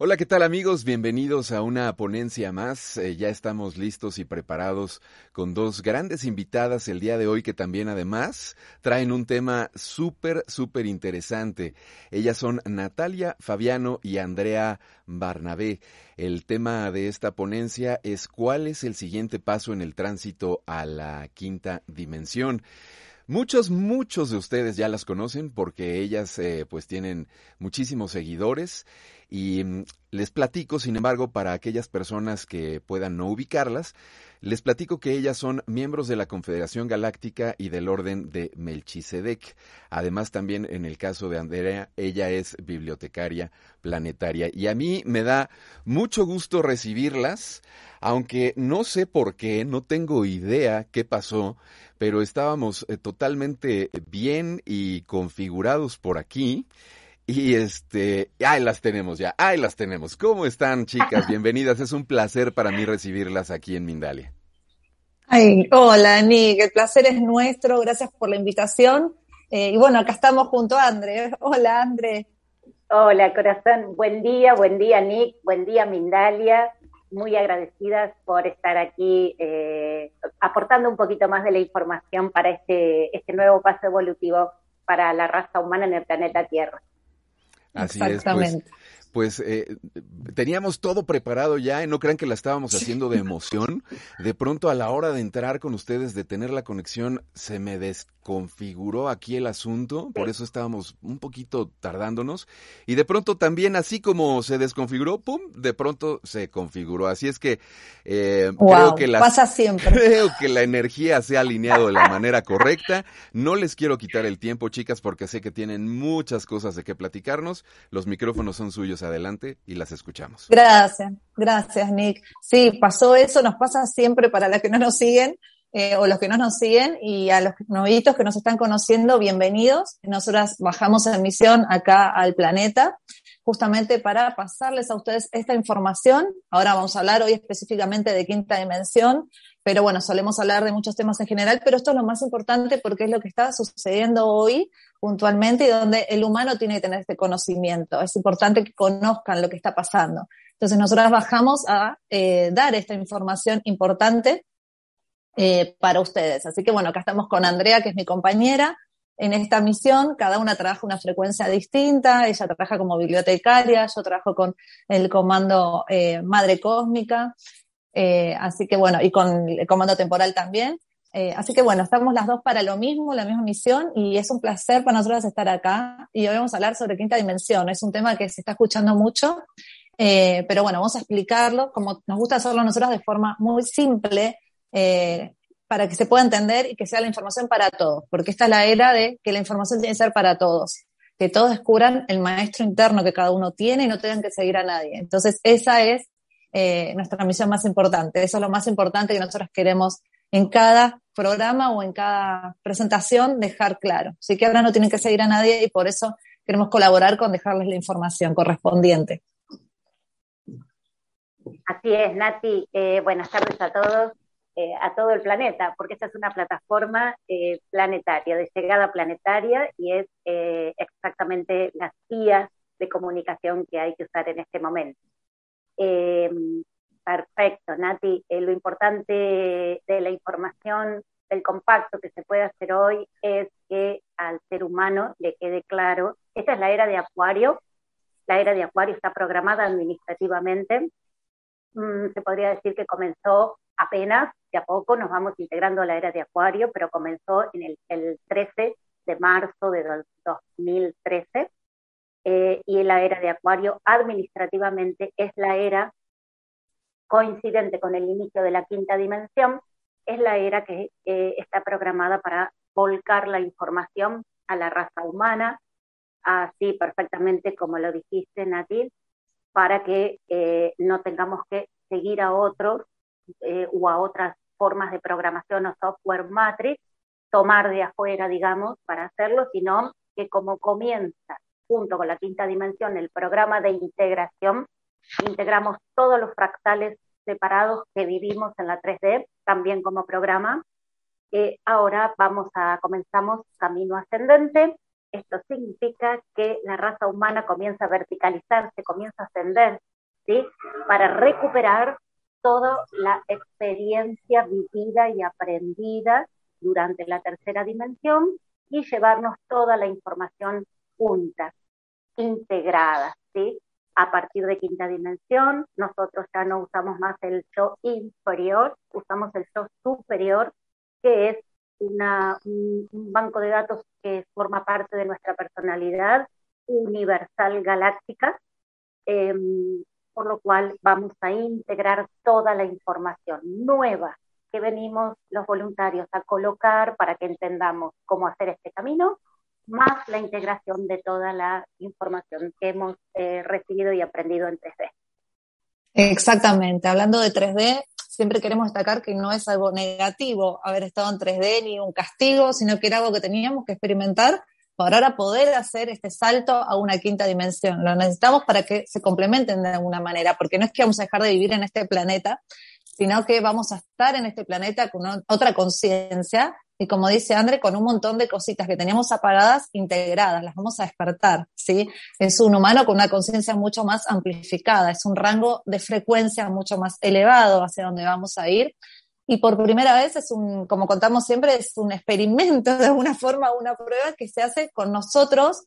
Hola, ¿qué tal amigos? Bienvenidos a una ponencia más. Eh, ya estamos listos y preparados con dos grandes invitadas el día de hoy que también además traen un tema súper, súper interesante. Ellas son Natalia Fabiano y Andrea Barnabé. El tema de esta ponencia es cuál es el siguiente paso en el tránsito a la quinta dimensión. Muchos, muchos de ustedes ya las conocen porque ellas eh, pues tienen muchísimos seguidores y mm, les platico, sin embargo, para aquellas personas que puedan no ubicarlas, les platico que ellas son miembros de la Confederación Galáctica y del Orden de Melchisedec. Además, también en el caso de Andrea, ella es bibliotecaria planetaria. Y a mí me da mucho gusto recibirlas, aunque no sé por qué, no tengo idea qué pasó, pero estábamos eh, totalmente bien y configurados por aquí. Y este, ahí las tenemos ya, ahí las tenemos. ¿Cómo están, chicas? Bienvenidas. Es un placer para mí recibirlas aquí en Mindalia. Ay, hola, Nick. El placer es nuestro. Gracias por la invitación. Eh, y bueno, acá estamos junto a André. Hola, André. Hola, corazón. Buen día, buen día, Nick. Buen día, Mindalia. Muy agradecidas por estar aquí eh, aportando un poquito más de la información para este, este nuevo paso evolutivo para la raza humana en el planeta Tierra. Pues, pues eh, teníamos todo preparado ya y no crean que la estábamos haciendo de emoción. De pronto a la hora de entrar con ustedes, de tener la conexión, se me desconfiguró aquí el asunto, por eso estábamos un poquito tardándonos. Y de pronto también, así como se desconfiguró, ¡pum!, de pronto se configuró. Así es que eh, creo que la, pasa siempre. Creo que la energía se ha alineado de la manera correcta. No les quiero quitar el tiempo, chicas, porque sé que tienen muchas cosas de qué platicarnos. Los micrófonos son suyos adelante y las escuchamos. Gracias, gracias Nick. Sí, pasó eso, nos pasa siempre para las que no nos siguen eh, o los que no nos siguen y a los novitos que nos están conociendo, bienvenidos. Nosotras bajamos en misión acá al planeta justamente para pasarles a ustedes esta información. Ahora vamos a hablar hoy específicamente de quinta dimensión, pero bueno, solemos hablar de muchos temas en general, pero esto es lo más importante porque es lo que está sucediendo hoy puntualmente y donde el humano tiene que tener este conocimiento. Es importante que conozcan lo que está pasando. Entonces nosotras bajamos a eh, dar esta información importante eh, para ustedes. Así que bueno, acá estamos con Andrea, que es mi compañera. En esta misión, cada una trabaja una frecuencia distinta. Ella trabaja como bibliotecaria, yo trabajo con el comando eh, Madre Cósmica. Eh, así que bueno, y con el comando temporal también. Eh, así que bueno, estamos las dos para lo mismo, la misma misión, y es un placer para nosotros estar acá. Y hoy vamos a hablar sobre quinta dimensión. Es un tema que se está escuchando mucho, pero bueno, vamos a explicarlo como nos gusta hacerlo nosotros de forma muy simple, para que se pueda entender y que sea la información para todos, porque esta es la era de que la información tiene que ser para todos, que todos descubran el maestro interno que cada uno tiene y no tengan que seguir a nadie. Entonces, esa es eh, nuestra misión más importante. Eso es lo más importante que nosotros queremos en cada programa o en cada presentación dejar claro. Así que ahora no tienen que seguir a nadie y por eso queremos colaborar con dejarles la información correspondiente. Así es, Nati. Eh, buenas tardes a todos, eh, a todo el planeta, porque esta es una plataforma planetaria, de llegada planetaria, y es exactamente las vías de comunicación que hay que usar en este momento. Eh, perfecto, Nati. Eh, lo importante de la información del compacto que se puede hacer hoy es que al ser humano le quede claro, esta es la era de Acuario, la era de Acuario está programada administrativamente, mm, se podría decir que comenzó apenas, de a poco nos vamos integrando a la era de Acuario, pero comenzó en el, el 13 de marzo de 2013 eh, y la era de Acuario administrativamente es la era coincidente con el inicio de la quinta dimensión, es la era que eh, está programada para volcar la información a la raza humana, así perfectamente como lo dijiste, Natil, para que eh, no tengamos que seguir a otros o a otras formas de programación o software matrix, tomar de afuera, digamos, para hacerlo, sino que como comienza junto con la quinta dimensión, el programa de integración, integramos todos los fractales separados que vivimos en la 3D, también como programa. Eh, ahora vamos a, comenzamos camino ascendente. Esto significa que la raza humana comienza a verticalizarse, comienza a ascender ¿sí? Para recuperar toda la experiencia vivida y aprendida durante la tercera dimensión y llevarnos toda la información junta, integrada, ¿sí? A partir de quinta dimensión, nosotros ya no usamos más el yo inferior, usamos el yo superior, que es una, un, banco de datos que forma parte de nuestra personalidad universal galáctica, em, por lo cual vamos a integrar toda la información nueva que venimos los voluntarios a colocar para que entendamos cómo hacer este camino, más la integración de toda la información que hemos eh, recibido y aprendido en 3D. Exactamente, hablando de 3D, siempre queremos destacar que no es algo negativo haber estado en 3D ni un castigo, sino que era algo que teníamos que experimentar para poder hacer este salto a una quinta dimensión. Lo necesitamos para que se complementen de alguna manera, porque no es que vamos a dejar de vivir en este planeta, sino que vamos a estar en este planeta con otra conciencia y como dice André, con un montón de cositas que teníamos apagadas integradas, las vamos a despertar, ¿sí? Es un humano con una conciencia mucho más amplificada, es un rango de frecuencia mucho más elevado hacia donde vamos a ir. Y por primera vez es un, como contamos siempre, es un experimento de alguna forma, una prueba que se hace con nosotros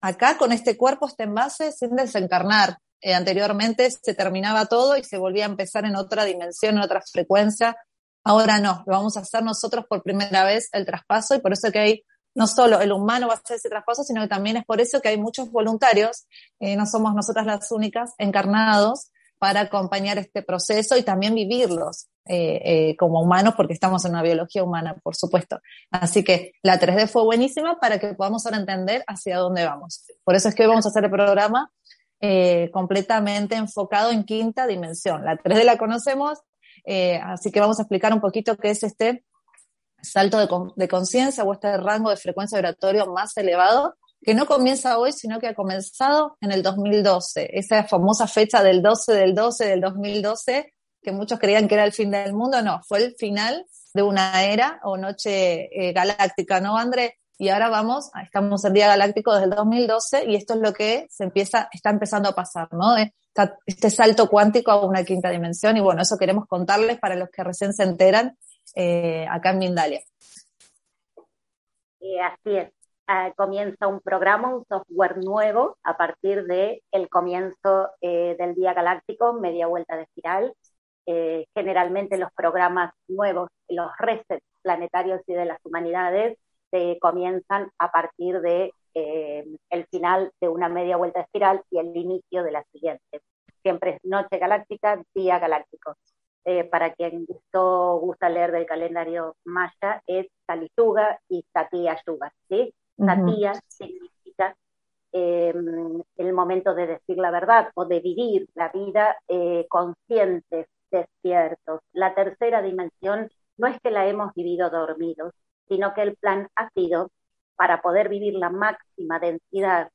acá, con este cuerpo, este envase, sin desencarnar. Eh, anteriormente se terminaba todo y se volvía a empezar en otra dimensión, en otra frecuencia. Ahora no, lo vamos a hacer nosotros por primera vez el traspaso y por eso que hay, no solo el humano va a hacer ese traspaso, sino que también es por eso que hay muchos voluntarios, eh, no somos nosotras las únicas, encarnados para acompañar este proceso y también vivirlos eh, como humanos, porque estamos en una biología humana, por supuesto. Así que la 3D fue buenísima para que podamos ahora entender hacia dónde vamos. Por eso es que hoy vamos a hacer el programa eh, completamente enfocado en quinta dimensión. La 3D la conocemos, eh, así que vamos a explicar un poquito qué es este salto de, conciencia o este rango de frecuencia vibratorio más elevado, que no comienza hoy, sino que ha comenzado en el 2012, esa famosa fecha del 12 del 12 del 2012, que muchos creían que era el fin del mundo, no, fue el final de una era o noche eh, galáctica, ¿no, André? y ahora vamos, estamos en Día Galáctico desde el 2012 y esto es lo que se empieza, está empezando a pasar, ¿no? Este salto cuántico a una quinta dimensión y bueno, eso queremos contarles para los que recién se enteran eh, acá en Mindalia. así es, ah, comienza un programa, un software nuevo a partir del el comienzo eh, del Día Galáctico, media vuelta de espiral. Eh, generalmente los programas nuevos, los resets planetarios y de las humanidades, comienzan a partir de eh, el final de una media vuelta espiral y el inicio de la siguiente. Siempre es noche galáctica, día galáctico. Eh, para quien gustó, gusta leer del calendario maya, es Yuga y Satya Yuga. ¿sí? Satya significa em, el momento de decir la verdad o de vivir la vida eh, conscientes, despiertos. La tercera dimensión no es que la hemos vivido dormidos, sino que el plan ha sido para poder vivir la máxima densidad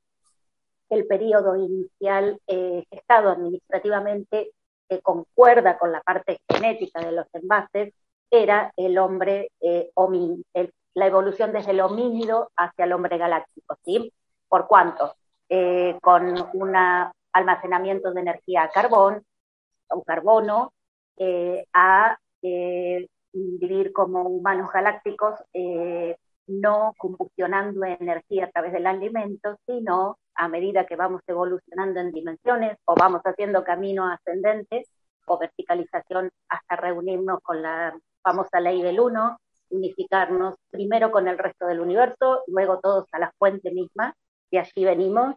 el periodo inicial eh, gestado administrativamente que concuerda con la parte genética de los envases, era el hombre eh, la evolución desde el homínido hacia el hombre galáctico, ¿sí? ¿Por cuánto? Eh, con un almacenamiento de energía a carbón, o carbono, eh, a vivir como humanos galácticos, eh, no combustionando energía a través del alimento, sino a medida que vamos evolucionando en dimensiones o vamos haciendo camino ascendente o verticalización hasta reunirnos con la famosa ley del uno, unificarnos primero con el resto del universo, luego todos a la fuente misma, y allí venimos.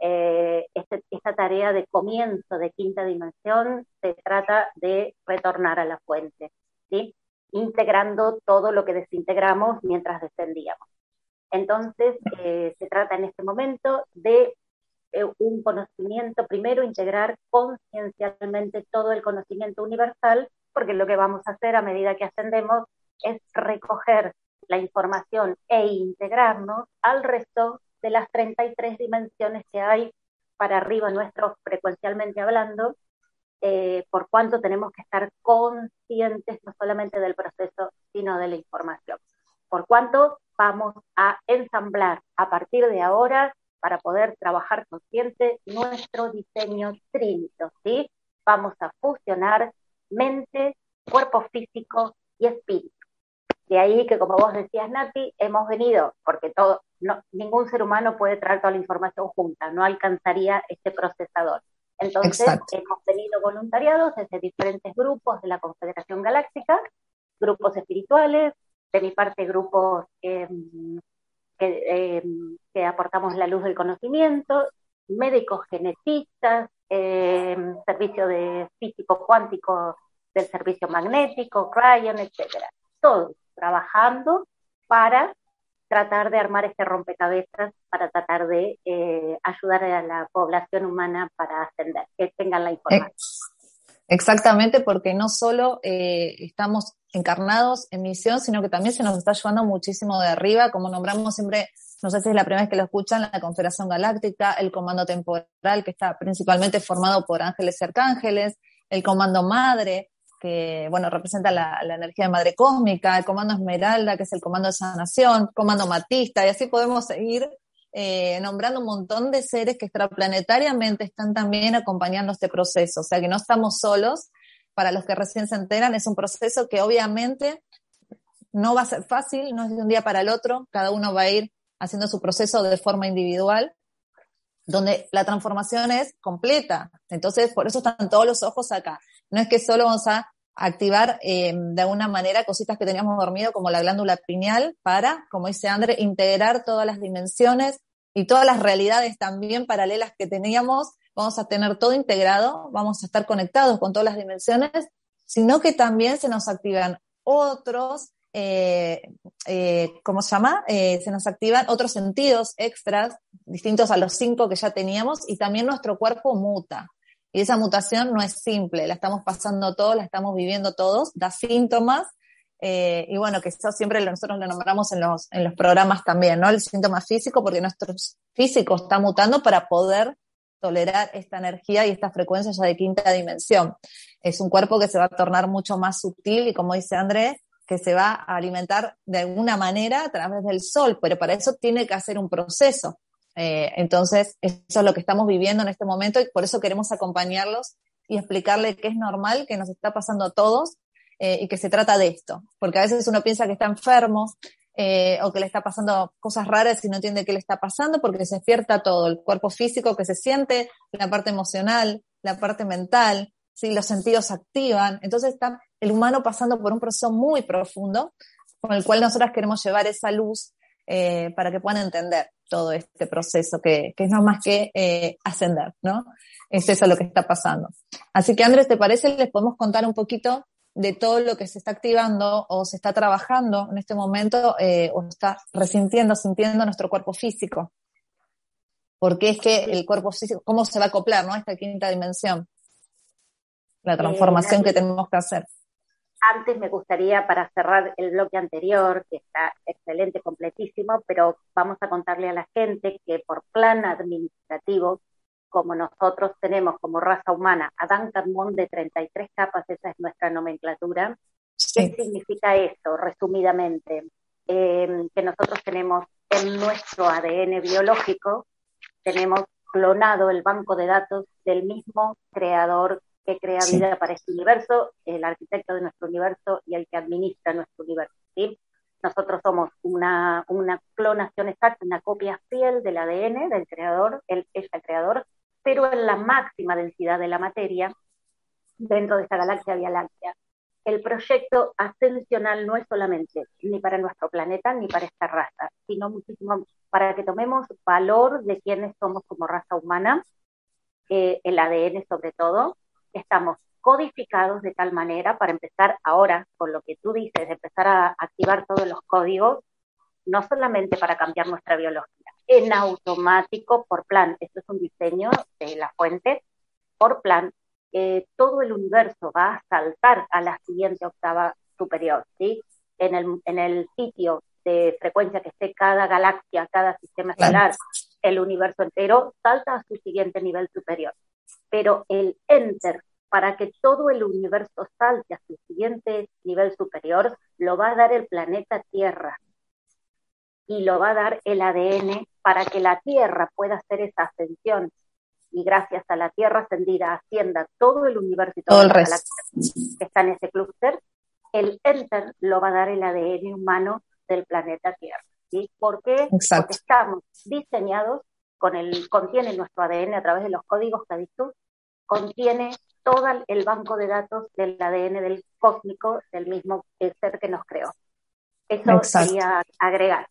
Eh, este, esta tarea de comienzo de quinta dimensión se trata de retornar a la fuente. ¿sí? integrando todo lo que desintegramos mientras descendíamos. Entonces, eh, se trata en este momento de eh, un conocimiento, primero integrar conciencialmente todo el conocimiento universal, porque lo que vamos a hacer a medida que ascendemos es recoger la información e integrarnos al resto de las 33 dimensiones que hay para arriba nuestro frecuencialmente hablando, eh, por cuánto tenemos que estar conscientes no solamente del proceso, sino de la información. Por cuánto vamos a ensamblar a partir de ahora para poder trabajar consciente nuestro diseño trinito, ¿sí? vamos a fusionar mente, cuerpo físico y espíritu. De ahí que, como vos decías, Nati, hemos venido, porque todo, no, ningún ser humano puede traer toda la información junta, no alcanzaría este procesador. Entonces, hemos tenido voluntariados desde diferentes grupos de la Confederación Galáctica, grupos espirituales, de mi parte grupos em, em, que, aportamos la luz del conocimiento, médicos genetistas, em, servicio de físico cuántico del servicio magnético, Cryon, etcétera. Todos trabajando para tratar de armar este rompecabezas, para tratar de eh, ayudar a la población humana para ascender, que tengan la información. Exactamente, porque no solo eh, estamos encarnados en misión, sino que también se nos está ayudando muchísimo de arriba, como nombramos siempre, no sé si es la primera vez que lo escuchan, la Confederación Galáctica, el Comando Temporal, que está principalmente formado por ángeles y arcángeles, el Comando Madre, que, bueno, representa la, energía de madre cósmica, el comando Esmeralda, que es el comando de sanación, comando Matista, y así podemos seguir eh, nombrando un montón de seres que extraplanetariamente están también acompañando este proceso. O sea que no estamos solos. Para los que recién se enteran, es un proceso que obviamente no va a ser fácil, no es de un día para el otro, cada uno va a ir haciendo su proceso de forma individual, donde la transformación es completa. Entonces, por eso están todos los ojos acá. No es que solo vamos a activar eh, de alguna manera cositas que teníamos dormido como la glándula pineal para, como dice André, integrar todas las dimensiones y todas las realidades también paralelas que teníamos. Vamos a tener todo integrado, vamos a estar conectados con todas las dimensiones, sino que también se nos activan otros, eh, eh, ¿cómo se llama? se nos activan otros sentidos extras distintos a los cinco que ya teníamos y también nuestro cuerpo muta. Y esa mutación no es simple, la estamos pasando todos, la estamos viviendo todos, da síntomas. Eh, y bueno, que eso siempre nosotros lo nombramos en los, en los programas también, ¿no? El síntoma físico, porque nuestro físico está mutando para poder tolerar esta energía y esta frecuencia ya de quinta dimensión. Es un cuerpo que se va a tornar mucho más sutil y como dice Andrés, que se va a alimentar de alguna manera a través del sol, pero para eso tiene que hacer un proceso. Eh, entonces, eso es lo que estamos viviendo en este momento y por eso queremos acompañarlos y explicarle que es normal, que nos está pasando a todos eh, y que se trata de esto. Porque a veces uno piensa que está enfermo eh, o que le está pasando cosas raras y no entiende qué le está pasando porque se despierta todo, el cuerpo físico que se siente, la parte emocional, la parte mental, ¿sí? los sentidos se activan. Entonces está el humano pasando por un proceso muy profundo con el cual nosotras queremos llevar esa luz para que puedan entender todo este proceso, que, que es no más que eh, ascender, ¿no? Es eso lo que está pasando. Así que Andrés, ¿te parece? Les podemos contar un poquito de todo lo que se está activando o se está trabajando en este momento eh, o está resintiendo, sintiendo nuestro cuerpo físico. Porque es que el cuerpo físico, ¿cómo se va a acoplar, ¿no? Esta quinta dimensión. La transformación que tenemos que hacer. Antes me gustaría, para cerrar el bloque anterior, que está excelente, completísimo, pero vamos a contarle a la gente que por plan administrativo, como nosotros tenemos como raza humana a Duncan de 33 capas, esa es nuestra nomenclatura, ¿qué significa eso, resumidamente? Em, que nosotros tenemos en nuestro ADN biológico, tenemos clonado el banco de datos del mismo creador que crea vida para este universo, el arquitecto de nuestro universo y el que administra nuestro universo. ¿sí? Nosotros somos una, una clonación exacta, una copia fiel del ADN del creador, él es el creador, pero en la máxima densidad de la materia dentro de esta galaxia Vía Láctea. El proyecto ascensional no es solamente ni para nuestro planeta ni para esta raza, sino muchísimo para que tomemos valor de quiénes somos como raza humana, eh, el ADN sobre todo, estamos codificados de tal manera para empezar ahora con lo que tú dices, de empezar a activar todos los códigos, no solamente para cambiar nuestra biología, en automático por plan, esto es un diseño de la fuente, por plan, eh, todo el universo va a saltar a la siguiente octava superior, ¿sí? En el, en el sitio de frecuencia que esté cada galaxia, cada sistema estelar, el universo entero salta a su siguiente nivel superior. Pero el enter para que todo el universo salte a su siguiente nivel superior, lo va a dar el planeta Tierra y lo va a dar el ADN para que la Tierra pueda hacer esa ascensión y gracias a la Tierra ascendida ascienda todo el universo y todo, el resto que está en ese clúster, el Enter lo va a dar el ADN humano del planeta Tierra. ¿sí? ¿Por qué? Porque estamos diseñados con el, contiene nuestro ADN a través de los códigos Cadizu, contiene todo el banco de datos del ADN del cósmico del mismo ser que nos creó. Eso quería agregar.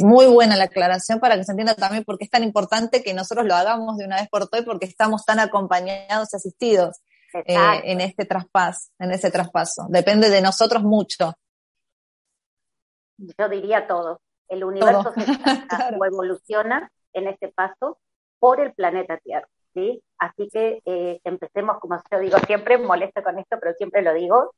muy buena la aclaración para que se entienda también por qué es tan importante que nosotros lo hagamos de una vez por todas porque estamos tan acompañados y asistidos eh, en este traspaso, en ese traspaso. Depende de nosotros mucho. Yo diría todo. El universo se evoluciona en este paso por el planeta Tierra. ¿sí? Así que eh, empecemos, como yo digo siempre, molesto con esto, pero siempre lo digo,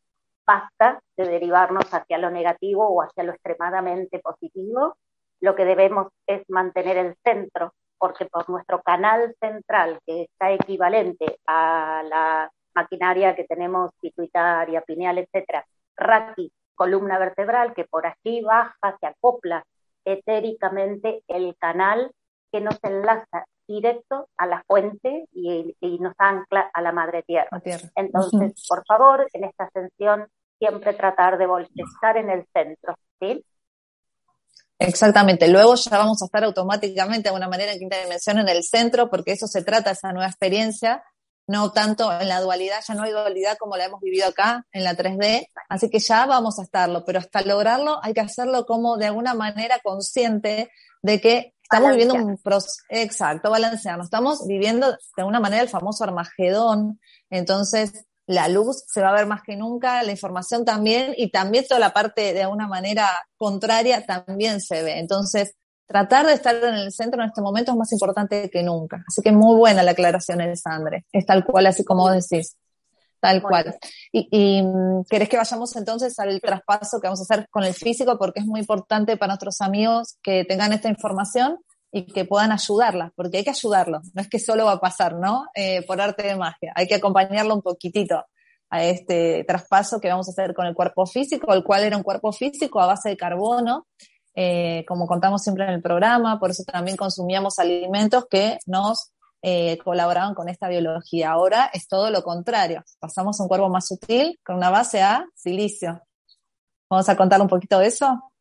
basta de derivarnos hacia lo negativo o hacia lo extremadamente positivo. Lo que debemos es mantener el centro, porque por nuestro canal central, que está equivalente a la maquinaria que tenemos pituitaria, pineal, etcétera, raki, columna vertebral, que por aquí baja, se acopla etéricamente el canal que nos enlaza directo a la fuente y, nos ancla a la madre tierra. Entonces, por favor, en esta ascensión siempre tratar de estar en el centro, ¿sí? Exactamente. Luego ya vamos a estar automáticamente de alguna manera en quinta dimensión en el centro, porque eso se trata, esa nueva experiencia, no tanto en la dualidad, ya no hay dualidad como la hemos vivido acá en la 3D, así que ya vamos a estarlo, pero hasta lograrlo hay que hacerlo como de alguna manera consciente de que estamos viviendo un proceso, exacto, balancearnos, estamos viviendo de alguna manera el famoso Armagedón, entonces la luz se va a ver más que nunca, la información también, y también toda la parte de alguna manera contraria también se ve. Entonces, tratar de estar en el centro en este momento es más importante que nunca. Así que muy buena la aclaración, Sandre. Es tal cual, así como decís. Tal cual. Y, y, mm, querés que vayamos entonces al traspaso que vamos a hacer con el físico, porque es muy importante para nuestros amigos que tengan esta información y que puedan ayudarla, porque hay que ayudarlo. No es que solo va a pasar, ¿no? Eh, por arte de magia. Hay que acompañarlo un poquitito a este traspaso que vamos a hacer con el cuerpo físico, el cual era un cuerpo físico a base de carbono, eh, como contamos siempre en el programa, por eso también consumíamos alimentos que nos eh, colaboraban con esta biología. Ahora es todo lo contrario. Pasamos a un cuerpo más sutil con una base a silicio. ¿Vamos a contar un poquito de eso?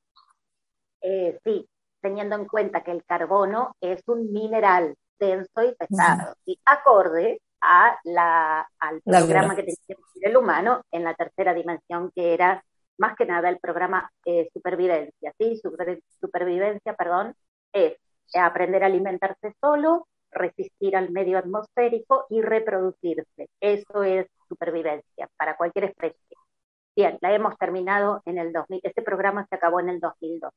Eh, sí, teniendo en cuenta que el carbono es un mineral denso y pesado y acorde a la, al programa que tenía el humano en la tercera dimensión, que era más que nada el programa eh, supervivencia, ¿sí? supervivencia, perdón, es aprender a alimentarse solo, resistir al medio atmosférico y reproducirse. Eso es supervivencia para cualquier especie. Bien, la hemos terminado en el 2000. Este programa se acabó en el 2002.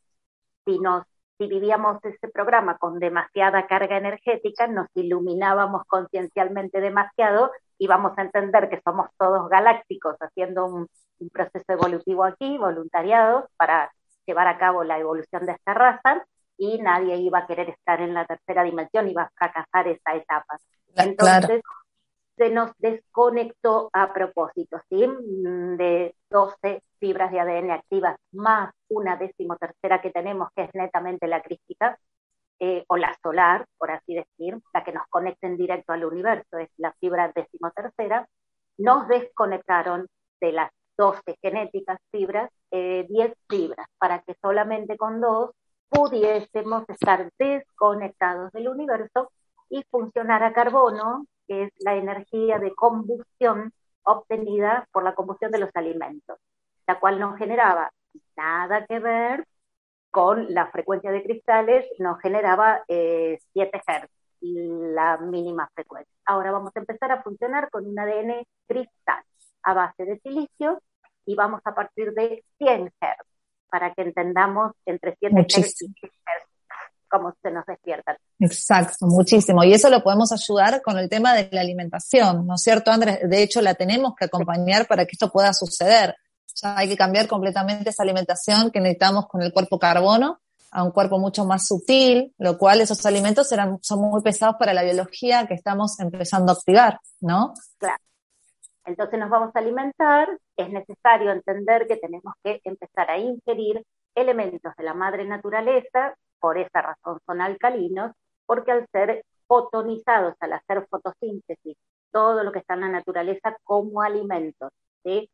Si nos si vivíamos ese programa con demasiada carga energética, nos iluminábamos conciencialmente demasiado y vamos a entender que somos todos galácticos haciendo un, proceso evolutivo aquí, voluntariado, para llevar a cabo la evolución de esta raza, y nadie iba a querer estar en la tercera dimensión, iba a fracasar esa etapa. Entonces, se nos desconectó a propósito, ¿sí? Mm, de 12 fibras de ADN activas más una decimotercera que tenemos, que es netamente la crística, eh, o la solar, por así decir, la que nos conecta en directo al universo, es la fibra decimotercera, nos desconectaron de las 12 genéticas fibras, 10 eh, fibras, para que solamente con dos pudiésemos estar desconectados del universo y funcionar a carbono, que es la energía de combustión obtenida por la combustión de los alimentos, la cual no generaba nada que ver con la frecuencia de cristales, nos generaba 7 eh, Hz, la mínima frecuencia. Ahora vamos a empezar a funcionar con un ADN cristal a base de silicio y vamos a partir de 100 Hz para que entendamos entre 7 Hz y 10 Hz cómo se nos despiertan. Exacto, muchísimo. Y eso lo podemos ayudar con el tema de la alimentación, ¿no es cierto, Andrés? De hecho, la tenemos que acompañar para que esto pueda suceder. Ya hay que cambiar completamente esa alimentación que necesitamos con el cuerpo carbono a un cuerpo mucho más sutil, lo cual esos alimentos eran, son muy pesados para la biología que estamos empezando a activar, ¿no? Claro. Entonces nos vamos a alimentar, es necesario entender que tenemos que empezar a ingerir elementos de la madre naturaleza por esa razón son alcalinos, porque al ser fotonizados al hacer fotosíntesis, todo lo que está en la naturaleza como alimentos. Eh,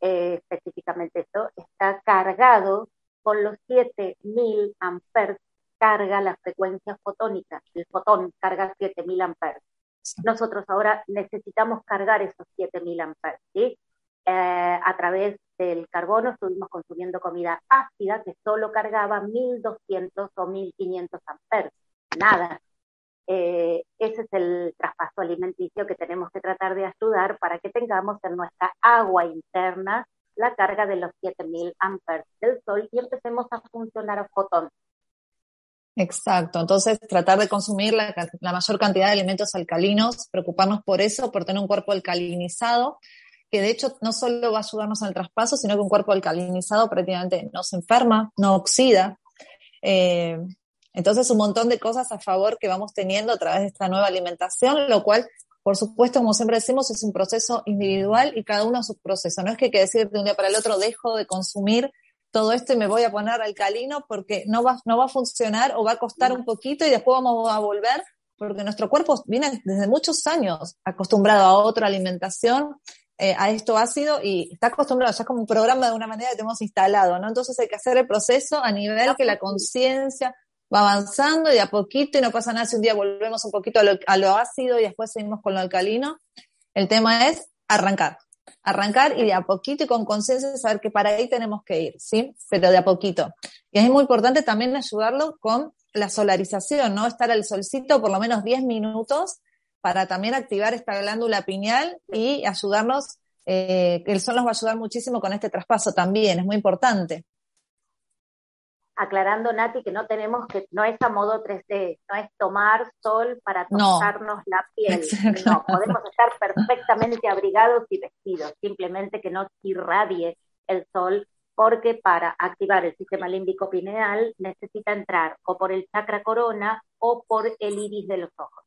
específicamente esto, está cargado con los 7000 amperes, carga la frecuencia fotónica, el fotón carga 7000 amperes. Nosotros ahora necesitamos cargar esos 7000 amperes, ¿sí? Eh, a través del carbono estuvimos consumiendo comida ácida que solo cargaba 1200 o 1500 amperes, nada. Eh, ese es el traspaso alimenticio que tenemos que tratar de ayudar para que tengamos en nuestra agua interna la carga de los 7000 amperes del sol y empecemos a funcionar a fotón. Exacto, entonces tratar de consumir la, mayor cantidad de alimentos alcalinos, preocuparnos por eso, por tener un cuerpo alcalinizado que de hecho no solo va a ayudarnos al traspaso, sino que un cuerpo alcalinizado prácticamente no se enferma, no oxida. Eh, entonces, un montón de cosas a favor que vamos teniendo a través de esta nueva alimentación, lo cual, por supuesto, como siempre decimos, es un proceso individual y cada uno su proceso. No es que hay que decir de un día para el otro, dejo de consumir todo esto y me voy a poner alcalino porque no va, no va a funcionar o va a costar un poquito y después vamos a volver porque nuestro cuerpo viene desde muchos años acostumbrado a otra alimentación eh, a esto ácido y está acostumbrado, ya es como un programa de una manera que tenemos instalado, ¿no? Entonces hay que hacer el proceso a nivel que la conciencia va avanzando y a poquito y no pasa nada si un día volvemos un poquito a lo, a lo ácido y después seguimos con lo alcalino. El tema es arrancar, arrancar y de a poquito y con conciencia saber que para ahí tenemos que ir, ¿sí? Pero de a poquito. Y es muy importante también ayudarlo con la solarización, ¿no? Estar al solcito por lo menos 10 minutos para también activar esta glándula pineal y ayudarnos, eh, el sol nos va a ayudar muchísimo con este traspaso también, es muy importante. Aclarando, Nati, que no tenemos que, no es a modo 3D, no es tomar sol para tocarnos la piel. No, podemos estar perfectamente abrigados y vestidos, simplemente que no irradie el sol, porque para activar el sistema límbico pineal necesita entrar o por el chakra corona o por el iris de los ojos.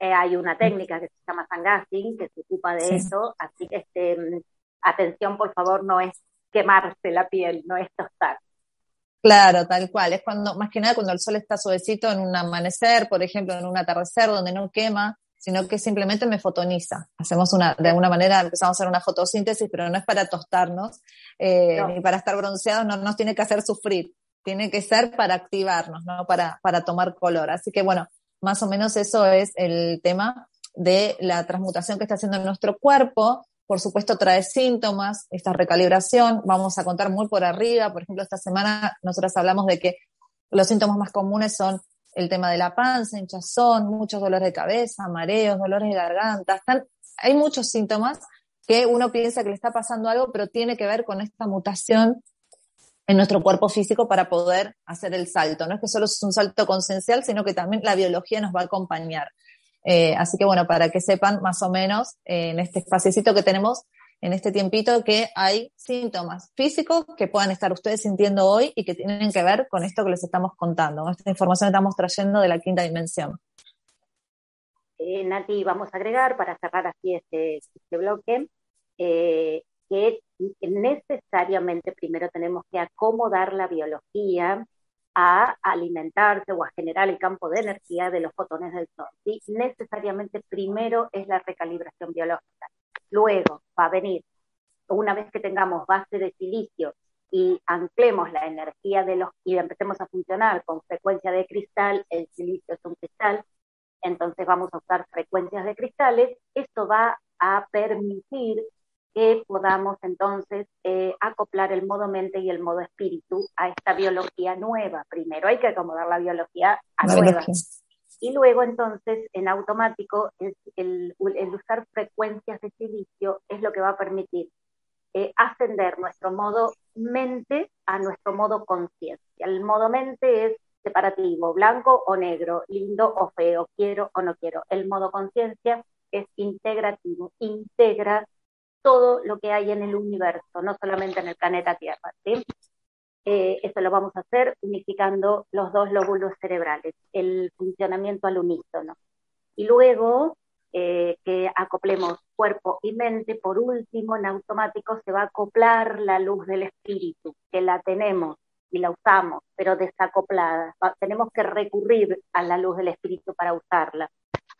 Eh, hay una técnica que se llama sangasting que se ocupa de eso, así que este, atención, por favor, no es quemarse la piel, no es tostar. Claro, tal cual. Es cuando, más que nada, cuando el sol está suavecito en un amanecer, por ejemplo, en un atardecer donde no quema, sino que simplemente me fotoniza. Hacemos una, de alguna manera empezamos a hacer una fotosíntesis, pero no es para tostarnos, eh, ni para estar bronceados, no nos tiene que hacer sufrir. Tiene que ser para activarnos, ¿no? Para, para tomar color. Así que bueno, más o menos eso es el tema de la transmutación que está haciendo en nuestro cuerpo. Por supuesto, trae síntomas, esta recalibración. Vamos a contar muy por arriba. Por ejemplo, esta semana nosotros hablamos de que los síntomas más comunes son el tema de la panza, hinchazón, muchos dolores de cabeza, mareos, dolores de garganta. hay muchos síntomas que uno piensa que le está pasando algo, pero tiene que ver con esta mutación en nuestro cuerpo físico para poder hacer el salto. No es que solo es un salto consensual, sino que también la biología nos va a acompañar. Eh, así que bueno, para que sepan más o menos eh, en este espaciecito que tenemos, en este tiempito, que hay síntomas físicos que puedan estar ustedes sintiendo hoy y que tienen que ver con esto que les estamos contando, esta información que estamos trayendo de la quinta dimensión. Eh, Nati, vamos a agregar para cerrar así este, este bloque que necesariamente primero tenemos que acomodar la biología a alimentarse o a generar el campo de energía de los fotones del sol. ¿sí? Necesariamente primero es la recalibración biológica. Luego va a venir, una vez que tengamos base de silicio y anclemos la energía de los y empecemos a funcionar con frecuencia de cristal, el silicio es un cristal, entonces vamos a usar frecuencias de cristales, esto va a permitir que podamos entonces eh, acoplar el modo mente y el modo espíritu a esta biología nueva. Primero hay que acomodar la biología a la nueva. Y luego entonces en automático el, usar frecuencias de silicio es lo que va a permitir eh, ascender nuestro modo mente a nuestro modo conciencia. El modo mente es separativo, blanco o negro, lindo o feo, quiero o no quiero. El modo conciencia es integrativo, integra todo lo que hay en el universo, no solamente en el planeta Tierra. ¿sí? Eh, eso lo vamos a hacer unificando los dos lóbulos cerebrales, el funcionamiento al unísono. Y luego eh, que acoplemos cuerpo y mente, por último, en automático se va a acoplar la luz del espíritu, que la tenemos y la usamos, pero desacoplada. Tenemos que recurrir a la luz del espíritu para usarla.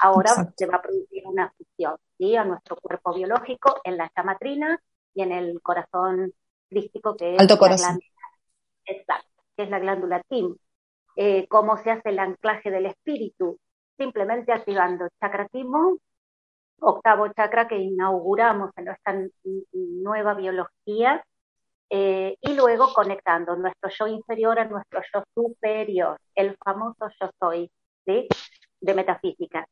Ahora se va a producir una fusión ¿sí? a nuestro cuerpo biológico en la chamatrina y en el corazón crístico que es Alto corazón. exacto, que es la glándula TIM. Eh, ¿Cómo se hace el anclaje del espíritu? Simplemente activando chakra timo, octavo chakra que inauguramos en nuestra nueva biología, eh, y luego conectando nuestro yo inferior a nuestro yo superior, el famoso yo soy, ¿sí? de metafísica.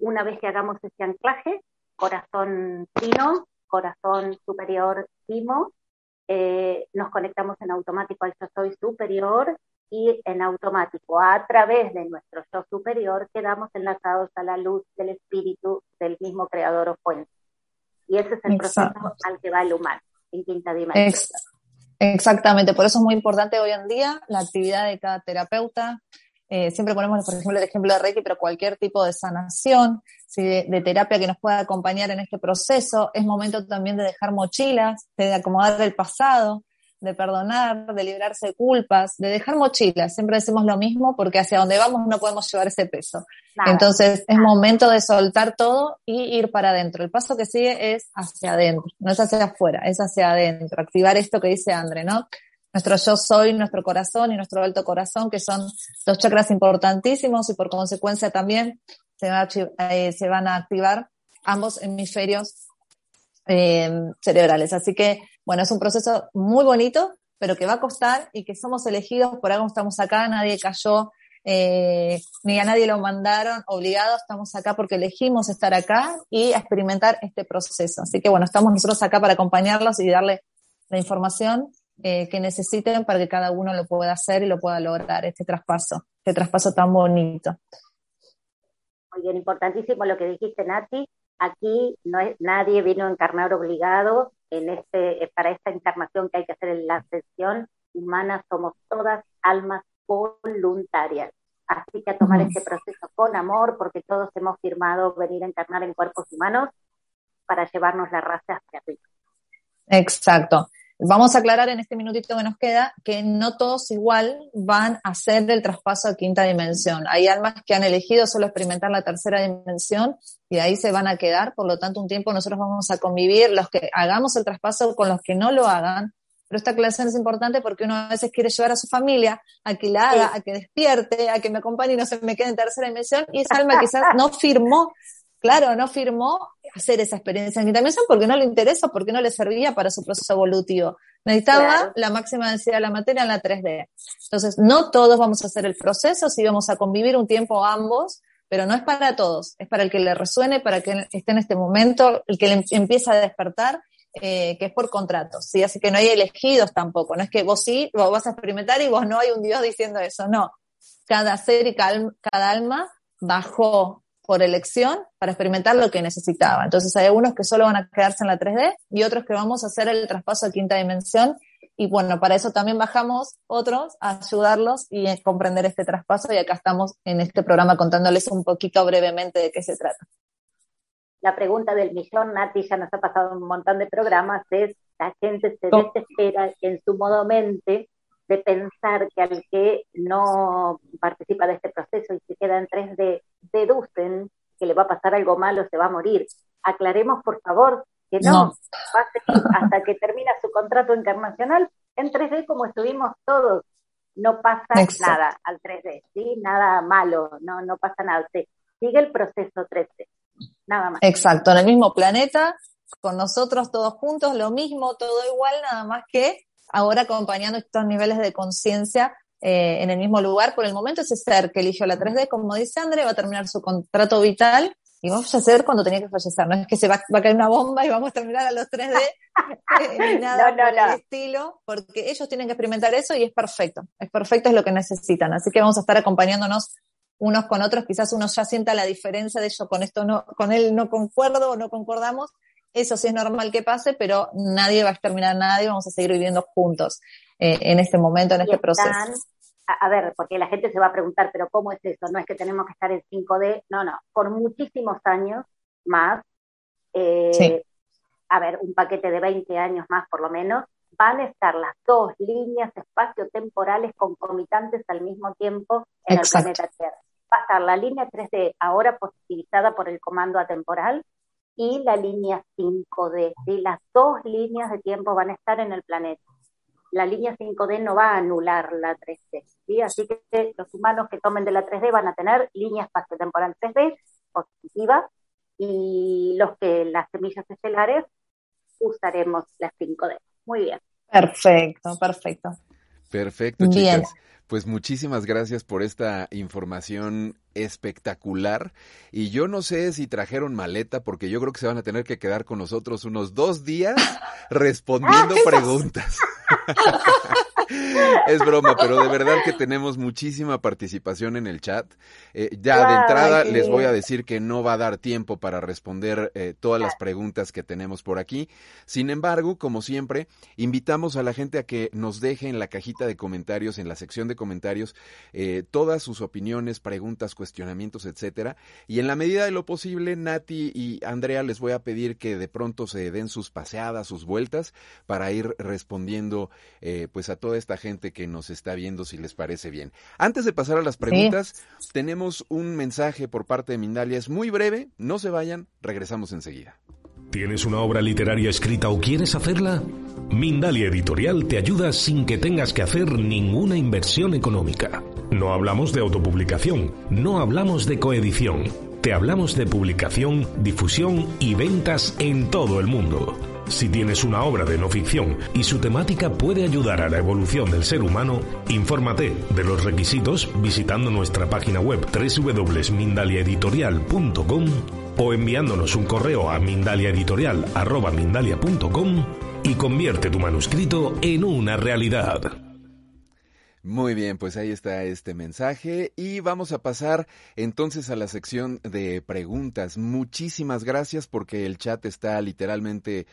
Una vez que hagamos ese anclaje, corazón fino, corazón superior timo, eh, nos conectamos en automático al yo soy superior y en automático a través de nuestro yo superior quedamos enlazados a la luz del espíritu del mismo creador o fuente. Y ese es el proceso al que va el humano en quinta dimensión. Exactamente, por eso es muy importante hoy en día la actividad de cada terapeuta. Eh, siempre ponemos, por ejemplo, el ejemplo de Reiki, pero cualquier tipo de sanación, de, terapia que nos pueda acompañar en este proceso. Es momento también de dejar mochilas, de acomodar el pasado, de perdonar, de librarse de culpas, de dejar mochilas. Siempre decimos lo mismo porque hacia donde vamos no podemos llevar ese peso. Entonces es momento de soltar todo y ir para adentro. El paso que sigue es hacia adentro, no es hacia afuera, es hacia adentro. Activar esto que dice André, ¿no? Nuestro yo soy, nuestro corazón y nuestro alto corazón, que son dos chakras importantísimos y por consecuencia también se, eh, se van a activar ambos hemisferios eh, cerebrales. Así que, bueno, es un proceso muy bonito, pero que va a costar y que somos elegidos, por algo estamos acá, nadie cayó, eh, ni a nadie lo mandaron obligados, estamos acá porque elegimos estar acá y experimentar este proceso. Así que, bueno, estamos nosotros acá para acompañarlos y darle la información eh, que necesiten para que cada uno lo pueda hacer y lo pueda lograr, este traspaso, este traspaso tan bonito. Muy bien, importantísimo lo que dijiste, Nati. Aquí no es, nadie vino a encarnar obligado en este, para esta encarnación que hay que hacer en la sesión humana, somos todas almas voluntarias. Así que a tomar este proceso con amor, porque todos hemos firmado venir a encarnar en cuerpos humanos para llevarnos la raza hacia arriba. Exacto. Vamos a aclarar en este minutito que nos queda que no todos igual van a hacer el traspaso a quinta dimensión. Hay almas que han elegido solo experimentar la tercera dimensión y ahí se van a quedar, por lo tanto un tiempo nosotros vamos a convivir, los que hagamos el traspaso con los que no lo hagan, pero esta aclaración es importante porque uno a veces quiere llevar a su familia a que la haga, a que despierte, a que me acompañe y no se me quede en tercera dimensión. Y esa alma quizás no firmó claro, no firmó hacer esa experiencia en quinta dimensión porque no le interesa, porque no le servía para su proceso evolutivo. Necesitaba la máxima densidad de la materia en la 3D. Entonces, no todos vamos a hacer el proceso, sí vamos a convivir un tiempo ambos, pero no es para todos, es para el que le resuene, para que esté en este momento, el que le empieza a despertar, eh, que es por contrato, ¿sí? Así que no hay elegidos tampoco, no es que vos sí, vos vas a experimentar y vos no hay un Dios diciendo eso, no. Cada ser y cada alma bajó por elección para experimentar lo que necesitaba. Entonces hay algunos que solo van a quedarse en la 3D y otros que vamos a hacer el traspaso a quinta dimensión. Y bueno, para eso también bajamos otros a ayudarlos y a comprender este traspaso y acá estamos en este programa contándoles un poquito brevemente de qué se trata. La pregunta del millón, Nati, ya nos ha pasado un montón de programas, es la gente se desespera en su modo mente de pensar que al que no participa de este proceso y se queda en 3D, deducen que le va a pasar algo malo, se va a morir. Aclaremos, por favor, que no, va a seguir hasta que termina su contrato internacional en 3D como estuvimos todos. No pasa nada al 3D, ¿sí? Nada malo, no, no pasa nada. sigue el proceso 3D, nada más. Exacto, en el mismo planeta, con nosotros todos juntos, lo mismo, todo igual, nada más que ahora acompañando estos niveles de conciencia eh, en el mismo lugar. Por el momento ese ser que eligió la 3D, como dice André, va a terminar su contrato vital y va a fallecer cuando tenía que fallecer. No es que se va, a caer una bomba y vamos a terminar a los 3D, eh, ni nada no, no, estilo, porque ellos tienen que experimentar eso y es perfecto. Es perfecto, es lo que necesitan. Así que vamos a estar acompañándonos unos con otros. Quizás uno ya sienta la diferencia de yo con esto no, con él no concuerdo o no concordamos eso sí es normal que pase, pero nadie va a exterminar a nadie, vamos a seguir viviendo juntos eh, en este momento, en este proceso. A, ver, porque la gente se va a preguntar, pero ¿cómo es eso? No es que tenemos que estar en 5D, no, no, por muchísimos años más, eh, a ver, un paquete de 20 años más por lo menos, van a estar las dos líneas espacio-temporales concomitantes al mismo tiempo en el planeta Tierra. Va a estar la línea 3D ahora positivizada por el comando atemporal y la línea 5D. ¿sí? Las dos líneas de tiempo van a estar en el planeta. La línea 5D no va a anular la 3D. ¿sí? Así que los humanos que tomen de la 3D van a tener línea espacio-temporal 3D positiva y los que las semillas estelares usaremos la 5D. Muy bien. Perfecto, perfecto. Perfecto, chicas. Pues muchísimas gracias por esta información espectacular. Y yo no sé si trajeron maleta, porque yo creo que se van a tener que quedar con nosotros unos dos días respondiendo preguntas. es broma, pero de verdad que tenemos muchísima participación en el chat. Eh, ya de entrada les voy a decir que no va a dar tiempo para responder eh, todas las preguntas que tenemos por aquí. Sin embargo, como siempre, invitamos a la gente a que nos deje en la cajita de comentarios, en la sección de comentarios, eh, todas sus opiniones, preguntas, cuestionamientos, etcétera. Y en la medida de lo posible, Nati y Andrea les voy a pedir que de pronto se den sus paseadas, sus vueltas, para ir respondiendo pues a toda esta gente que nos está viendo, si les parece bien. Antes de pasar a las preguntas, tenemos un mensaje por parte de Mindalia. Es muy breve, no se vayan, regresamos enseguida. ¿Tienes una obra literaria escrita o quieres hacerla? Mindalia Editorial te ayuda sin que tengas que hacer ninguna inversión económica. No hablamos de autopublicación, no hablamos de coedición. Te hablamos de publicación, difusión y ventas en todo el mundo. Si tienes una obra de no ficción y su temática puede ayudar a la evolución del ser humano, infórmate de los requisitos visitando nuestra página web www.mindaliaeditorial.com o enviándonos un correo a mindaliaeditorial.com y convierte tu manuscrito en una realidad. Muy bien, pues ahí está este mensaje y vamos a pasar entonces a la sección de preguntas. Muchísimas gracias porque el chat está literalmente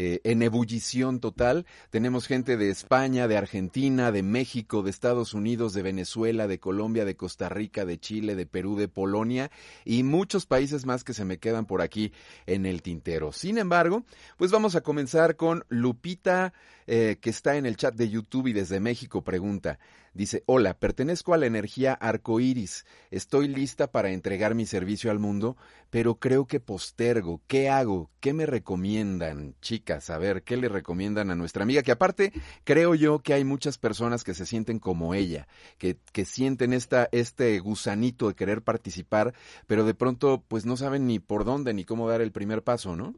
eh, en ebullición total. Tenemos gente de España, de Argentina, de México, de Estados Unidos, de Venezuela, de Colombia, de Costa Rica, de Chile, de Perú, de Polonia y muchos países más que se me quedan por aquí en el tintero. Sin embargo, pues vamos a comenzar con Lupita, eh, que está en el chat de YouTube y desde México pregunta. Dice, hola, pertenezco a la energía arcoíris. Estoy lista para entregar mi servicio al mundo, pero creo que postergo. ¿Qué hago? ¿Qué me recomiendan, chicas? A ver, ¿qué le recomiendan a nuestra amiga? Que aparte, creo yo que hay muchas personas que se sienten como ella, que, que sienten esta, este gusanito de querer participar, pero de pronto, pues no saben ni por dónde ni cómo dar el primer paso, ¿no?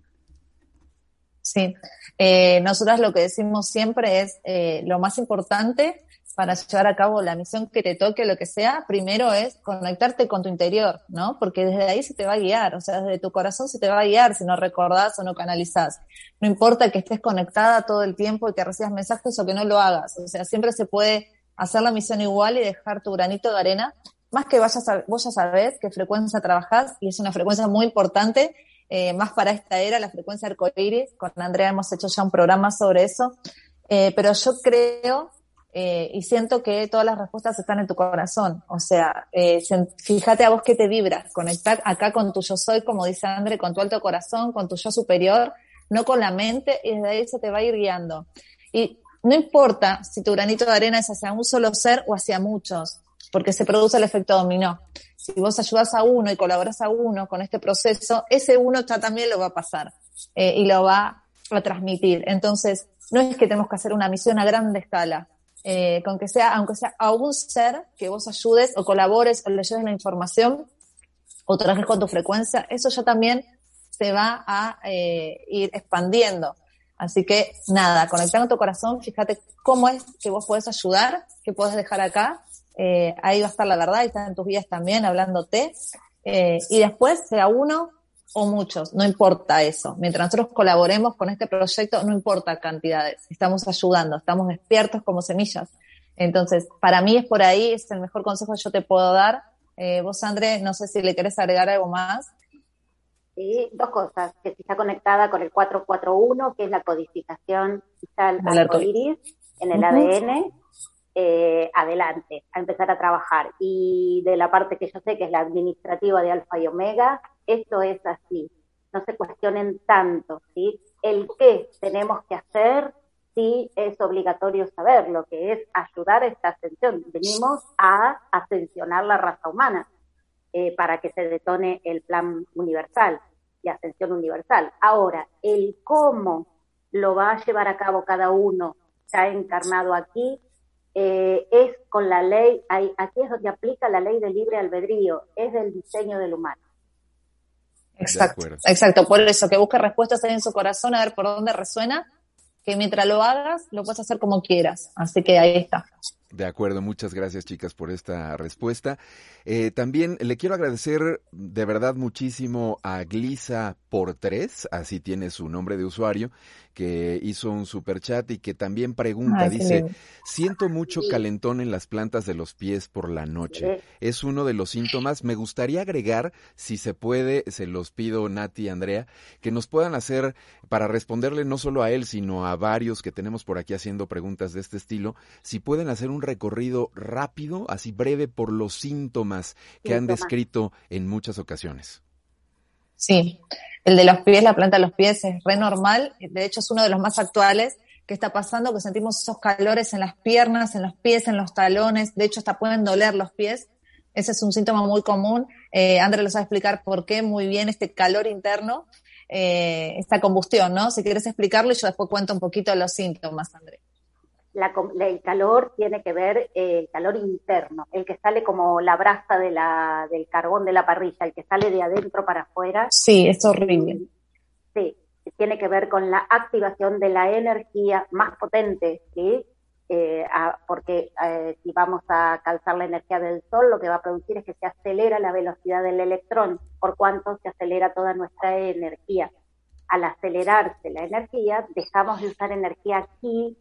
Sí, eh, nosotras lo que decimos siempre es eh, lo más importante para llevar a cabo la misión que te toque, lo que sea, primero es conectarte con tu interior, ¿no? Porque desde ahí se te va a guiar, o sea, desde tu corazón se te va a guiar si no recordás o no canalizás. No importa que estés conectada todo el tiempo y que recibas mensajes o que no lo hagas, o sea, siempre se puede hacer la misión igual y dejar tu granito de arena, más que vayas a, vos ya sabés qué frecuencia trabajás y es una frecuencia muy importante, eh, más para esta era, la frecuencia arcoíris, con Andrea hemos hecho ya un programa sobre eso, eh, pero yo creo eh, y siento que todas las respuestas están en tu corazón. O sea, eh, fíjate a vos que te vibra, conectar acá con tu yo soy, como dice André, con tu alto corazón, con tu yo superior, no con la mente, y desde ahí se te va a ir guiando. Y no importa si tu granito de arena es hacia un solo ser o hacia muchos, porque se produce el efecto dominó. Si vos ayudas a uno y colaboras a uno con este proceso, ese uno ya también lo va a pasar eh, y lo va a transmitir. Entonces, no es que tenemos que hacer una misión a grande escala, eh, con que sea, aunque sea a un ser que vos ayudes o colabores o le lleves la información o trabajes con tu frecuencia, eso ya también se va a eh, ir expandiendo. Así que nada, conectando tu corazón, fíjate cómo es que vos podés ayudar, que podés dejar acá. Eh, ahí va a estar la verdad, y están tus vías también hablándote. y después, sea uno o muchos, no importa eso. Mientras nosotros colaboremos con este proyecto, no importa cantidades, estamos ayudando, estamos despiertos como semillas. Entonces, para mí es por ahí, es el mejor consejo que yo te puedo dar. Eh, vos, André, no sé si le querés agregar algo más. Sí, dos cosas, que está conectada con el 441, que es la codificación digital arcoiris en el ADN, eh, adelante, a empezar a trabajar. Y de la parte que yo sé que es la administrativa de Alfa y Omega, esto es así. No se cuestionen tanto, ¿sí? El qué tenemos que hacer sí es obligatorio saber lo que es ayudar a esta ascensión. Venimos a ascensionar la raza humana eh, para que se detone el plan universal y ascensión universal. Ahora, el cómo lo va a llevar a cabo cada uno ya encarnado aquí, eh, es con la ley, aquí es donde aplica la ley del libre albedrío, es del diseño del humano. Exacto, exacto, por eso que busque respuestas en su corazón a ver por dónde resuena, que mientras lo hagas lo puedes hacer como quieras, así que ahí está. De acuerdo, muchas gracias chicas por esta respuesta. Eh, también le quiero agradecer de verdad muchísimo a Glisa por tres, así tiene su nombre de usuario, que hizo un super chat y que también pregunta, dice, siento mucho calentón en las plantas de los pies por la noche. Es uno de los síntomas. Me gustaría agregar, si se puede, se los pido Nati y Andrea, que nos puedan hacer, para responderle no solo a él, sino a varios que tenemos por aquí haciendo preguntas de este estilo, si pueden hacer un recorrido rápido, así breve, por los síntomas que han descrito en muchas ocasiones. Sí, el de los pies, la planta de los pies es re normal, de hecho es uno de los más actuales que está pasando, que sentimos esos calores en las piernas, en los pies, en los talones, de hecho hasta pueden doler los pies. Ese es un síntoma muy común. Eh, André les va a explicar por qué muy bien este calor interno, eh, esta combustión, ¿no? Si quieres explicarlo, yo después cuento un poquito los síntomas, André el calor tiene que ver el eh, calor interno, el que sale como la brasa de la, del carbón de la parrilla, el que sale de adentro para afuera. Sí, es horrible. Sí, tiene que ver con la activación de la energía más potente, ¿sí? Eh, porque eh, si vamos a calzar la energía del sol, lo que va a producir es que se acelera la velocidad del electrón, por cuanto se acelera toda nuestra energía. Al acelerarse la energía, dejamos de usar energía aquí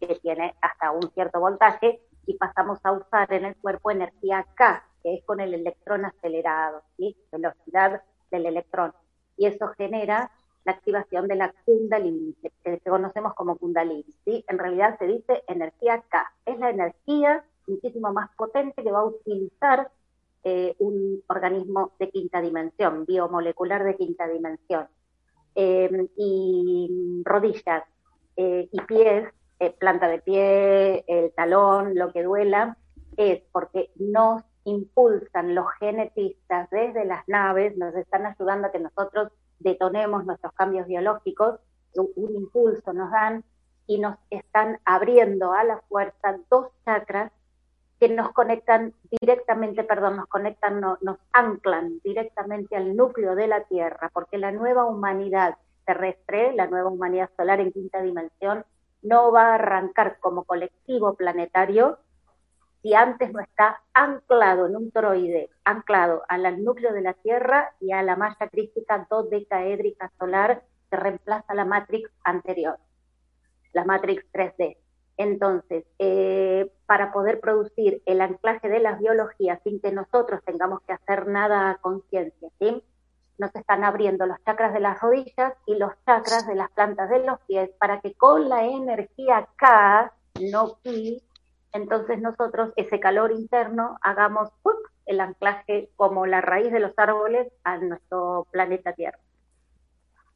que tiene hasta un cierto voltaje, y pasamos a usar en el cuerpo energía K, que es con el electrón acelerado, ¿sí? velocidad del electrón. Y eso genera la activación de la kundalini, que conocemos como kundalini. ¿sí? En realidad se dice energía K. Es la energía muchísimo más potente que va a utilizar eh, un organismo de quinta dimensión, biomolecular de quinta dimensión. Eh, y rodillas eh, y pies eh, planta de pie, el talón, lo que duela, es porque nos impulsan los genetistas desde las naves, nos están ayudando a que nosotros detonemos nuestros cambios biológicos, un, impulso nos dan y nos están abriendo a la fuerza dos chakras que nos conectan directamente, perdón, nos conectan, nos anclan directamente al núcleo de la Tierra, porque la nueva humanidad terrestre, la nueva humanidad solar en quinta dimensión, no va a arrancar como colectivo planetario si antes no está anclado en un toroide, anclado al núcleo de la Tierra y a la malla crística dodecaédrica solar que reemplaza la Matrix anterior, la Matrix 3D. Entonces, eh, para poder producir el anclaje de las biologías sin que nosotros tengamos que hacer nada a conciencia, ¿sí? Nos están abriendo los chakras de las rodillas y los chakras de las plantas de los pies para que con la energía K, no Ki, entonces nosotros ese calor interno hagamos el anclaje como la raíz de los árboles a nuestro planeta Tierra.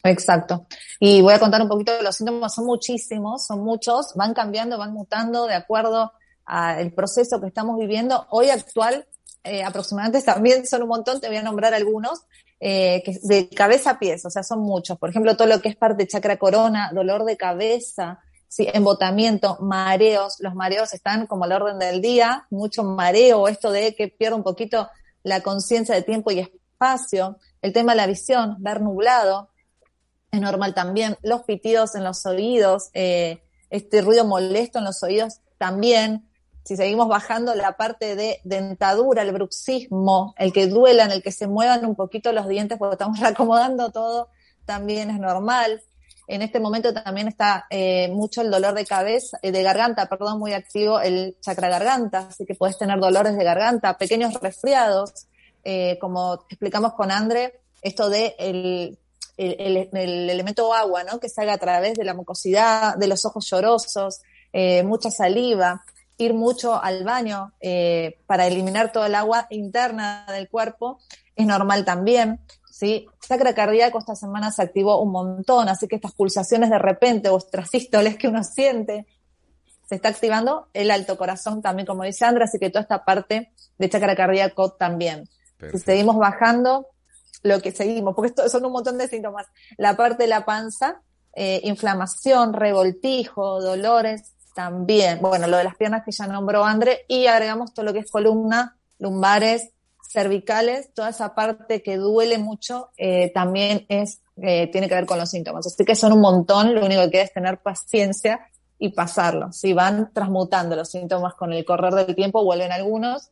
Exacto. Y voy a contar un poquito de los síntomas, son muchísimos, son muchos, van cambiando, van mutando de acuerdo al proceso que estamos viviendo. Hoy actual, eh, aproximadamente también son un montón, te voy a nombrar algunos, eh, que de cabeza a pies, o sea, son muchos. Por ejemplo, todo lo que es parte chakra corona, dolor de cabeza, ¿sí? embotamiento, mareos. Los mareos están como al orden del día, mucho mareo, esto de que pierdo un poquito la conciencia de tiempo y espacio. El tema de la visión, ver nublado, es normal también. Los pitidos en los oídos, eh, este ruido molesto en los oídos también si seguimos bajando la parte de dentadura, el bruxismo, el que duelan, el que se muevan un poquito los dientes porque estamos reacomodando todo, también es normal. En este momento también está eh, mucho el dolor de cabeza, eh, de garganta, perdón, muy activo el chakra garganta, así que puedes tener dolores de garganta, pequeños resfriados, eh, como explicamos con Andre, esto de el, el, el, elemento agua, ¿no? Que salga a través de la mucosidad, de los ojos llorosos, mucha saliva ir mucho al baño eh, para eliminar todo el agua interna del cuerpo es normal también. ¿sí? Sacra cardíaco esta semana se activó un montón, así que estas pulsaciones de repente o estas sístoles que uno siente, se está activando el alto corazón también, como dice Andra, así que toda esta parte de chakra cardíaco también. Si seguimos bajando, lo que seguimos, porque esto son un montón de síntomas, la parte de la panza, eh, inflamación, revoltijo, dolores, también, bueno, lo de las piernas que ya nombró André, y agregamos todo lo que es columna, lumbares, cervicales, toda esa parte que duele mucho, eh, también es, eh, tiene que ver con los síntomas. Así que son un montón, lo único que queda es tener paciencia y pasarlo. Si van transmutando los síntomas con el correr del tiempo, vuelven algunos,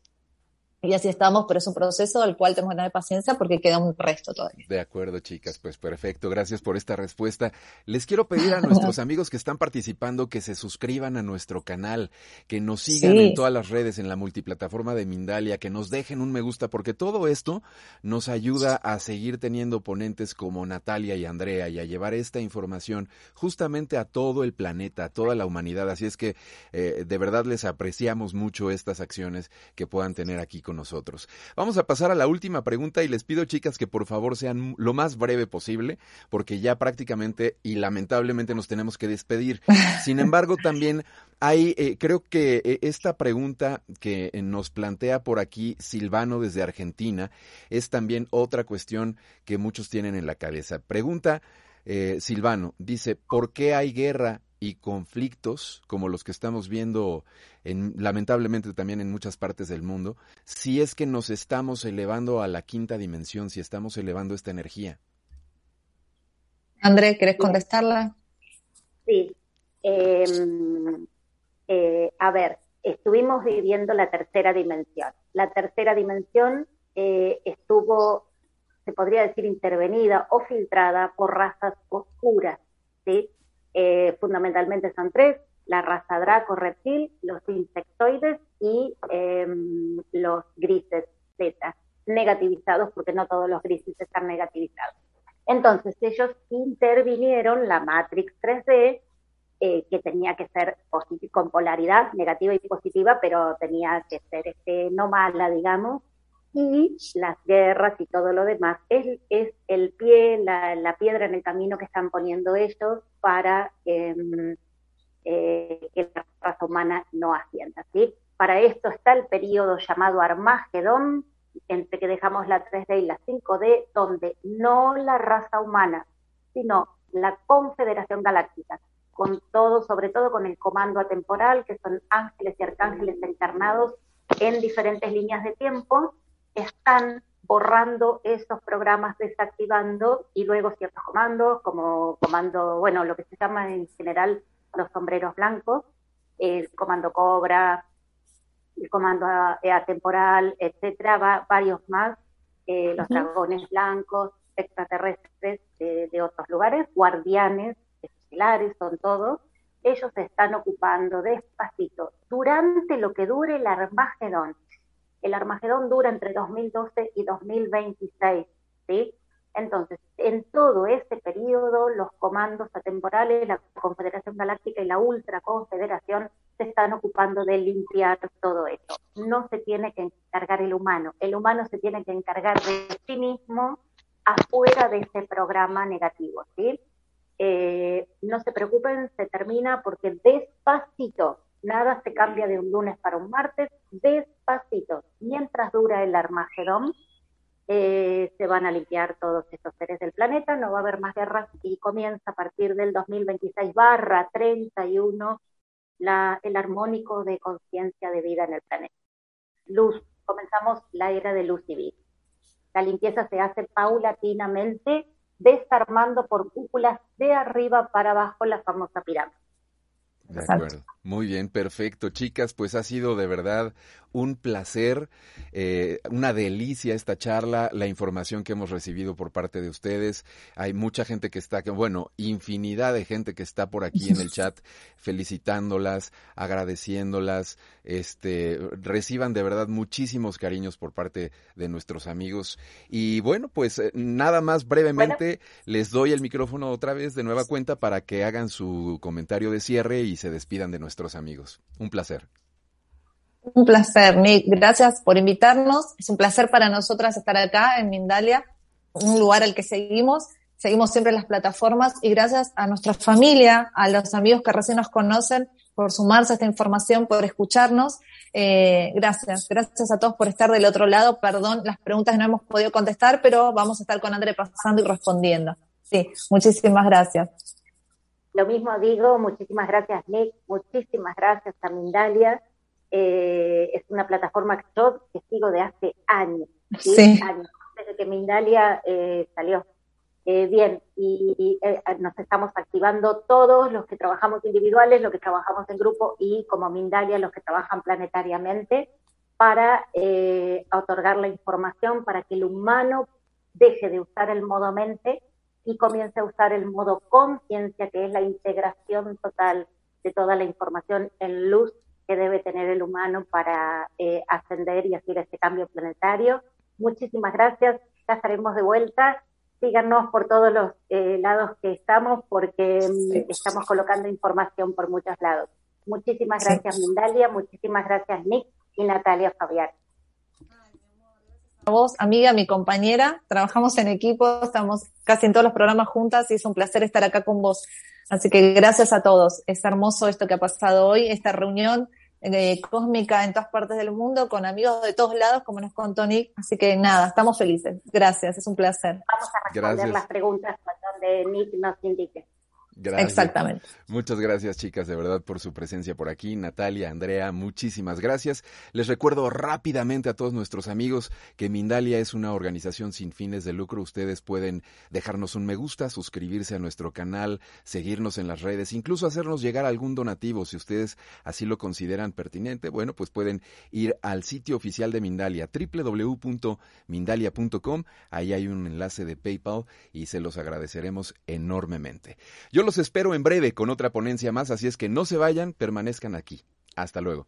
y así estamos, pero es un proceso del cual tenemos que tener paciencia porque queda un resto todavía. De acuerdo, chicas, pues perfecto. Gracias por esta respuesta. Les quiero pedir a nuestros amigos que están participando que se suscriban a nuestro canal, que nos sigan en todas las redes, en la multiplataforma de Mindalia, que nos dejen un me gusta, porque todo esto nos ayuda a seguir teniendo ponentes como Natalia y Andrea y a llevar esta información justamente a todo el planeta, a toda la humanidad. Así es que eh, de verdad les apreciamos mucho estas acciones que puedan tener aquí con nosotros. Vamos a pasar a la última pregunta y les pido, chicas, que por favor sean lo más breve posible, porque ya prácticamente y lamentablemente nos tenemos que despedir. Sin embargo, también hay, eh, creo que eh, esta pregunta que nos plantea por aquí Silvano desde Argentina es también otra cuestión que muchos tienen en la cabeza. Pregunta eh, Silvano, dice, ¿por qué hay guerra y conflictos como los que estamos viendo en, lamentablemente también en muchas partes del mundo, si es que nos estamos elevando a la quinta dimensión, si estamos elevando esta energía. André, ¿querés contestarla? Sí. Em, eh, a ver, estuvimos viviendo la tercera dimensión. La tercera dimensión eh, estuvo, se podría decir, intervenida o filtrada por razas oscuras, ¿sí? Eh, fundamentalmente son tres, la raza draco reptil, los insectoides y em, los grises Z, negativizados porque no todos los grises están negativizados. Entonces ellos intervinieron la Matrix 3D, eh, que tenía que ser con polaridad negativa y positiva, pero tenía que ser este, no mala, digamos, y las guerras y todo lo demás es, es el pie, la, piedra en el camino que están poniendo ellos para em, eh, que la raza humana no ascienda. ¿sí? Para esto está el periodo llamado Armagedón, entre que dejamos la 3D y la 5D, donde no la raza humana, sino la Confederación Galáctica, con todo, sobre todo con el comando atemporal, que son ángeles y arcángeles encarnados en diferentes líneas de tiempo, están borrando esos programas, desactivando y luego ciertos comandos, como comando, bueno, lo que se llama en general los sombreros blancos, el comando Cobra, el comando atemporal, etcétera, varios más, eh, los dragones blancos, extraterrestres de, otros lugares, guardianes estelares, son todos, ellos se están ocupando despacito. Durante lo que dure el Armagedón el Armagedón dura entre 2012 y 2026, ¿sí? Entonces, en todo ese periodo, los comandos atemporales, la Confederación Galáctica y la Ultra Confederación se están ocupando de limpiar todo esto. No se tiene que encargar el humano, el humano se tiene que encargar de sí mismo afuera de ese programa negativo, ¿sí? Eh, no se preocupen, se termina porque despacito, nada se cambia de un lunes para un martes, despacito, mientras dura el Armagedón, eh, se van a limpiar todos estos seres del planeta, no va a haber más guerras y comienza a partir del 2026 barra 31 la, el armónico de conciencia de vida en el planeta. Luz, comenzamos la era de luz y vida. La limpieza se hace paulatinamente, desarmando por cúpulas de arriba para abajo la famosa pirámide. De acuerdo. Muy bien, perfecto. Chicas, pues ha sido de verdad un placer, eh, una delicia esta charla, la información que hemos recibido por parte de ustedes. Hay mucha gente que está, bueno, infinidad de gente que está por aquí en el chat felicitándolas, agradeciéndolas. Este, reciban de verdad muchísimos cariños por parte de nuestros amigos. Y bueno, pues eh, nada más brevemente les doy el micrófono otra vez de nueva cuenta para que hagan su comentario de cierre y se despidan de nuestros amigos. Un placer. Un placer, Nick. Gracias por invitarnos. Es un placer para nosotras estar acá en Mindalia. un lugar al que seguimos, seguimos siempre las plataformas y gracias a nuestra familia, a los amigos que recién nos conocen, por sumarse a esta información, por escucharnos. Eh, gracias, gracias a todos por estar del otro lado. Perdón, las preguntas no hemos podido contestar, pero vamos a estar con André pasando y respondiendo. Sí, muchísimas gracias. Lo mismo digo, muchísimas gracias Nick, muchísimas gracias a Mindalia. Eh, es una plataforma que yo que sigo de hace años, ¿sí? años, desde que Mindalia eh, salió. Eh, bien, y, eh, nos estamos activando todos los que trabajamos individuales, los que trabajamos en grupo y como Mindalia los que trabajan planetariamente para eh, otorgar la información para que el humano deje de usar el modo mente y comience a usar el modo conciencia, que es la integración total de toda la información en luz que debe tener el humano para ascender y hacer este cambio planetario. Muchísimas gracias, ya estaremos de vuelta síganos por todos los eh, lados que estamos porque mm, estamos colocando información por muchos lados. Muchísimas gracias Mindalia, muchísimas gracias Nick y Natalia Fabián. Vos, amiga, mi compañera, trabajamos en equipo, estamos casi en todos los programas juntas y es un placer estar acá con vos. Así que gracias a todos. Es hermoso esto que ha pasado hoy, esta reunión eh, cósmica en todas partes del mundo, con amigos de todos lados, como nos contó Nick. Así que nada, estamos felices. Gracias, es un placer. Vamos a responder las preguntas donde Nick nos indique. Gracias. Exactamente. Muchas gracias, chicas, de verdad, por su presencia por aquí. Natalia, Andrea, muchísimas gracias. Les recuerdo rápidamente a todos nuestros amigos que Mindalia es una organización sin fines de lucro. Ustedes pueden dejarnos un me gusta, suscribirse a nuestro canal, seguirnos en las redes, incluso hacernos llegar algún donativo si ustedes así lo consideran pertinente. Bueno, pues pueden ir al sitio oficial de Mindalia, www.mindalia.com. Ahí hay un enlace de PayPal y se los agradeceremos enormemente. Los espero en breve con otra ponencia más, así es que no se vayan, permanezcan aquí. Hasta luego.